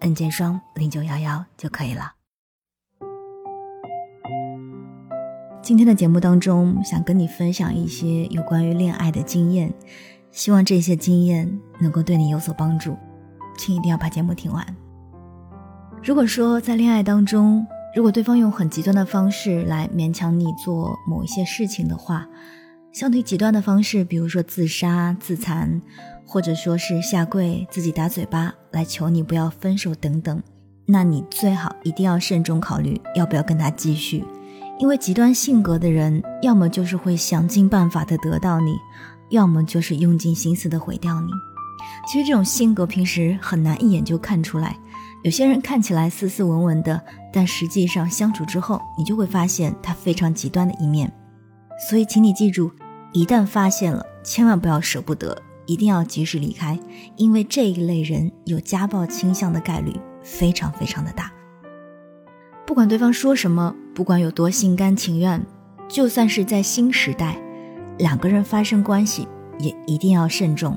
N 键双零九幺幺就可以了。今天的节目当中，想跟你分享一些有关于恋爱的经验，希望这些经验能够对你有所帮助，请一定要把节目听完。如果说在恋爱当中，如果对方用很极端的方式来勉强你做某一些事情的话，相对极端的方式，比如说自杀、自残。或者说是下跪、自己打嘴巴来求你不要分手等等，那你最好一定要慎重考虑要不要跟他继续，因为极端性格的人，要么就是会想尽办法的得到你，要么就是用尽心思的毁掉你。其实这种性格平时很难一眼就看出来，有些人看起来斯斯文文的，但实际上相处之后，你就会发现他非常极端的一面。所以，请你记住，一旦发现了，千万不要舍不得。一定要及时离开，因为这一类人有家暴倾向的概率非常非常的大。不管对方说什么，不管有多心甘情愿，就算是在新时代，两个人发生关系也一定要慎重，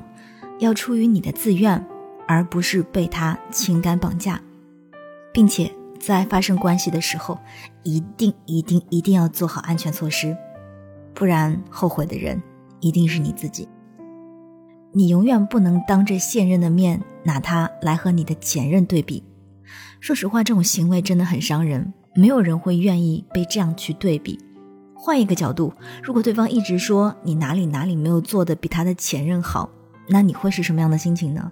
要出于你的自愿，而不是被他情感绑架，并且在发生关系的时候，一定一定一定要做好安全措施，不然后悔的人一定是你自己。你永远不能当着现任的面拿他来和你的前任对比。说实话，这种行为真的很伤人，没有人会愿意被这样去对比。换一个角度，如果对方一直说你哪里哪里没有做的比他的前任好，那你会是什么样的心情呢？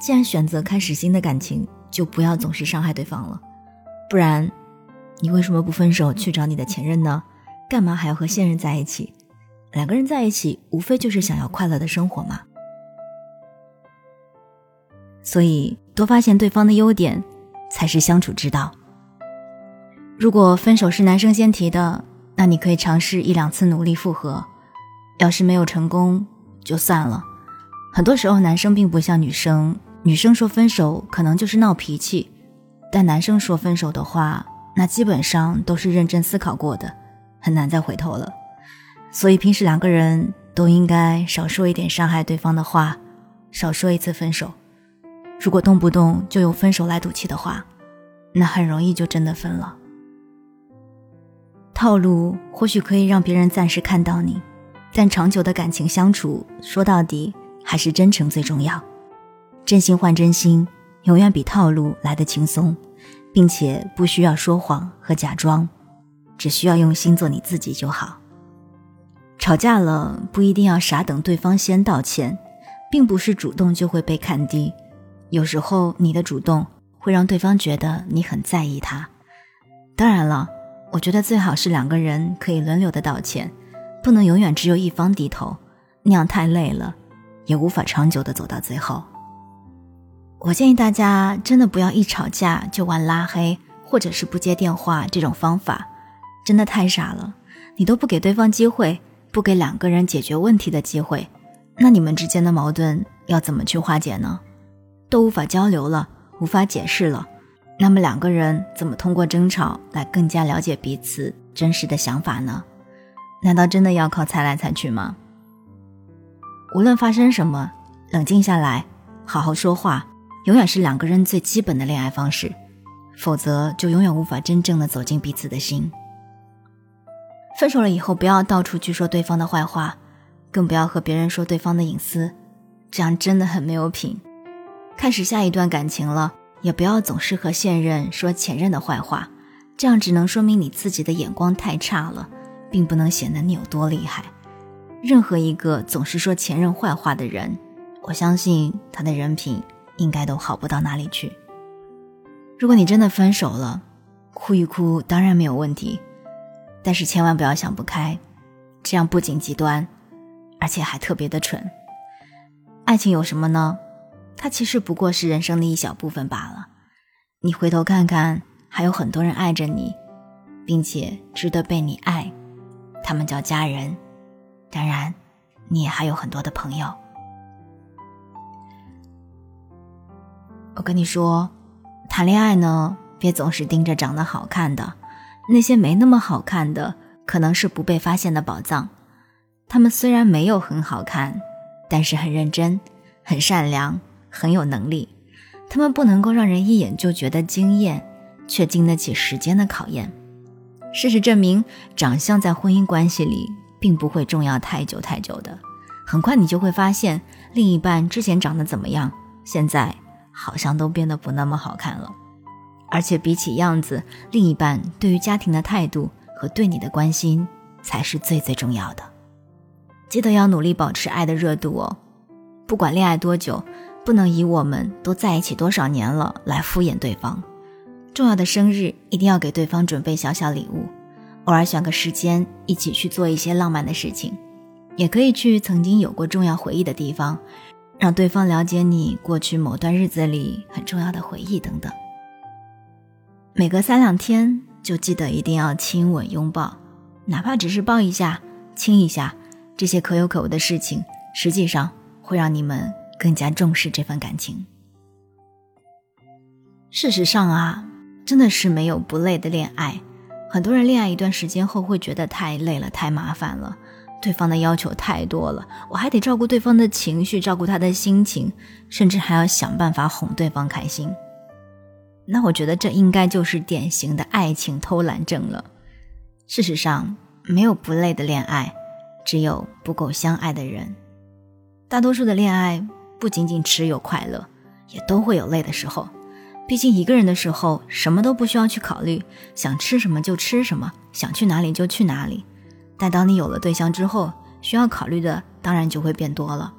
既然选择开始新的感情，就不要总是伤害对方了。不然，你为什么不分手去找你的前任呢？干嘛还要和现任在一起？两个人在一起，无非就是想要快乐的生活嘛。所以，多发现对方的优点，才是相处之道。如果分手是男生先提的，那你可以尝试一两次努力复合；要是没有成功，就算了。很多时候，男生并不像女生，女生说分手可能就是闹脾气，但男生说分手的话，那基本上都是认真思考过的，很难再回头了。所以，平时两个人都应该少说一点伤害对方的话，少说一次分手。如果动不动就用分手来赌气的话，那很容易就真的分了。套路或许可以让别人暂时看到你，但长久的感情相处，说到底还是真诚最重要。真心换真心，永远比套路来得轻松，并且不需要说谎和假装，只需要用心做你自己就好。吵架了不一定要傻等对方先道歉，并不是主动就会被看低。有时候你的主动会让对方觉得你很在意他。当然了，我觉得最好是两个人可以轮流的道歉，不能永远只有一方低头，那样太累了，也无法长久的走到最后。我建议大家真的不要一吵架就玩拉黑或者是不接电话这种方法，真的太傻了。你都不给对方机会，不给两个人解决问题的机会，那你们之间的矛盾要怎么去化解呢？都无法交流了，无法解释了，那么两个人怎么通过争吵来更加了解彼此真实的想法呢？难道真的要靠猜来猜去吗？无论发生什么，冷静下来，好好说话，永远是两个人最基本的恋爱方式，否则就永远无法真正的走进彼此的心。分手了以后，不要到处去说对方的坏话，更不要和别人说对方的隐私，这样真的很没有品。开始下一段感情了，也不要总是和现任说前任的坏话，这样只能说明你自己的眼光太差了，并不能显得你有多厉害。任何一个总是说前任坏话的人，我相信他的人品应该都好不到哪里去。如果你真的分手了，哭一哭当然没有问题，但是千万不要想不开，这样不仅极端，而且还特别的蠢。爱情有什么呢？它其实不过是人生的一小部分罢了。你回头看看，还有很多人爱着你，并且值得被你爱，他们叫家人。当然，你也还有很多的朋友。我跟你说，谈恋爱呢，别总是盯着长得好看的，那些没那么好看的，可能是不被发现的宝藏。他们虽然没有很好看，但是很认真、很善良、很有能力。他们不能够让人一眼就觉得惊艳，却经得起时间的考验。事实证明，长相在婚姻关系里并不会重要太久太久的。很快你就会发现，另一半之前长得怎么样，现在。好像都变得不那么好看了，而且比起样子，另一半对于家庭的态度和对你的关心才是最最重要的。记得要努力保持爱的热度哦，不管恋爱多久，不能以我们都在一起多少年了来敷衍对方。重要的生日一定要给对方准备小小礼物，偶尔选个时间一起去做一些浪漫的事情，也可以去曾经有过重要回忆的地方。让对方了解你过去某段日子里很重要的回忆等等。每隔三两天就记得一定要亲吻拥抱，哪怕只是抱一下、亲一下，这些可有可无的事情，实际上会让你们更加重视这份感情。事实上啊，真的是没有不累的恋爱。很多人恋爱一段时间后会觉得太累了、太麻烦了。对方的要求太多了，我还得照顾对方的情绪，照顾他的心情，甚至还要想办法哄对方开心。那我觉得这应该就是典型的爱情偷懒症了。事实上，没有不累的恋爱，只有不够相爱的人。大多数的恋爱不仅仅只有快乐，也都会有累的时候。毕竟一个人的时候，什么都不需要去考虑，想吃什么就吃什么，想去哪里就去哪里。但当你有了对象之后，需要考虑的当然就会变多了，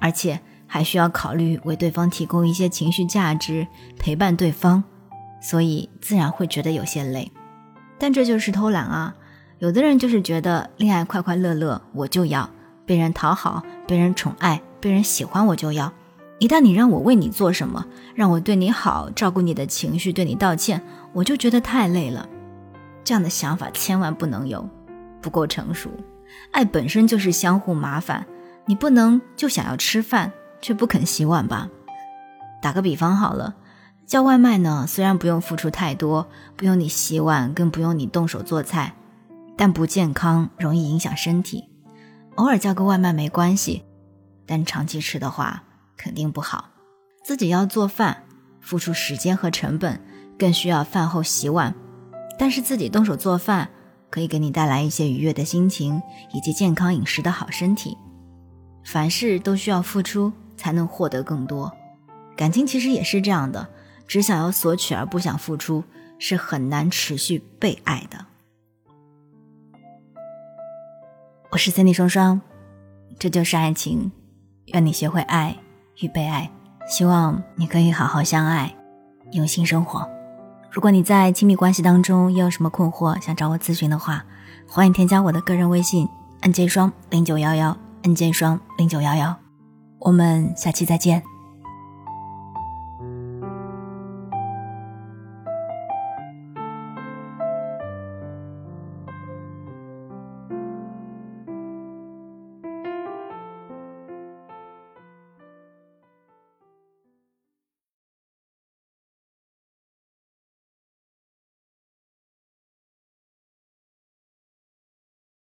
而且还需要考虑为对方提供一些情绪价值，陪伴对方，所以自然会觉得有些累。但这就是偷懒啊！有的人就是觉得恋爱快快乐乐，我就要被人讨好、被人宠爱、被人喜欢，我就要。一旦你让我为你做什么，让我对你好，照顾你的情绪，对你道歉，我就觉得太累了。这样的想法千万不能有。不够成熟，爱本身就是相互麻烦，你不能就想要吃饭却不肯洗碗吧？打个比方好了，叫外卖呢，虽然不用付出太多，不用你洗碗，更不用你动手做菜，但不健康，容易影响身体。偶尔叫个外卖没关系，但长期吃的话肯定不好。自己要做饭，付出时间和成本，更需要饭后洗碗，但是自己动手做饭。可以给你带来一些愉悦的心情，以及健康饮食的好身体。凡事都需要付出，才能获得更多。感情其实也是这样的，只想要索取而不想付出，是很难持续被爱的。我是森 y 双双，这就是爱情。愿你学会爱与被爱，希望你可以好好相爱，用心生活。如果你在亲密关系当中又有什么困惑，想找我咨询的话，欢迎添加我的个人微信 n j 双零九幺幺 n j 双零九幺幺，我们下期再见。